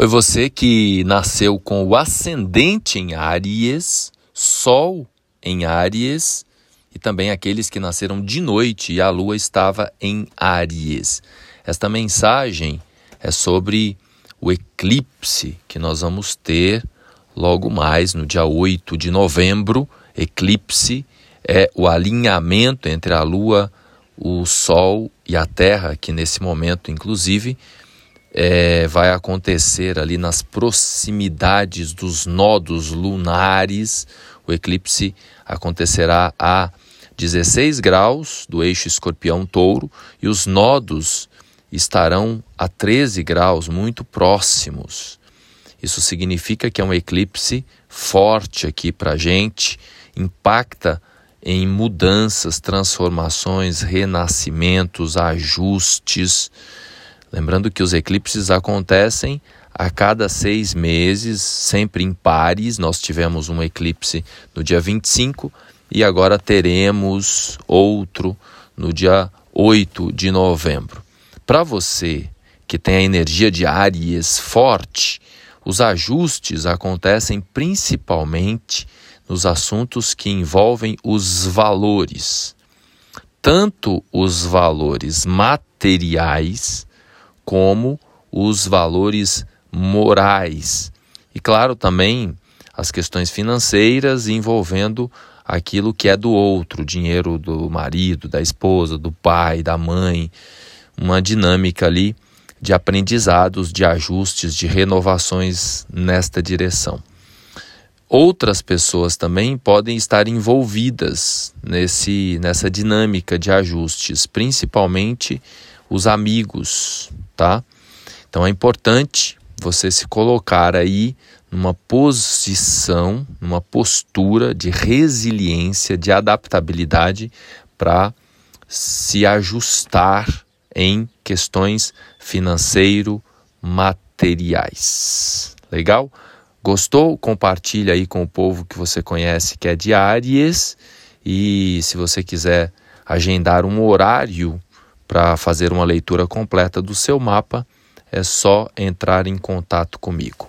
Oi, você que nasceu com o ascendente em Áries, Sol em Áries e também aqueles que nasceram de noite e a lua estava em Áries. Esta mensagem é sobre o eclipse que nós vamos ter logo mais no dia 8 de novembro. Eclipse é o alinhamento entre a lua, o sol e a terra, que nesse momento, inclusive, é, vai acontecer ali nas proximidades dos nodos lunares. O eclipse acontecerá a 16 graus do eixo escorpião-touro e os nodos estarão a 13 graus, muito próximos. Isso significa que é um eclipse forte aqui para a gente, impacta em mudanças, transformações, renascimentos, ajustes. Lembrando que os eclipses acontecem a cada seis meses, sempre em pares. Nós tivemos um eclipse no dia 25 e agora teremos outro no dia 8 de novembro. Para você que tem a energia de Áries forte, os ajustes acontecem principalmente nos assuntos que envolvem os valores, tanto os valores materiais como os valores morais. E claro, também as questões financeiras envolvendo aquilo que é do outro, dinheiro do marido, da esposa, do pai, da mãe, uma dinâmica ali de aprendizados, de ajustes, de renovações nesta direção. Outras pessoas também podem estar envolvidas nesse, nessa dinâmica de ajustes, principalmente os amigos, tá? Então é importante você se colocar aí numa posição, numa postura de resiliência, de adaptabilidade para se ajustar em questões financeiro materiais. Legal? Gostou? Compartilha aí com o povo que você conhece que é de e se você quiser agendar um horário para fazer uma leitura completa do seu mapa, é só entrar em contato comigo.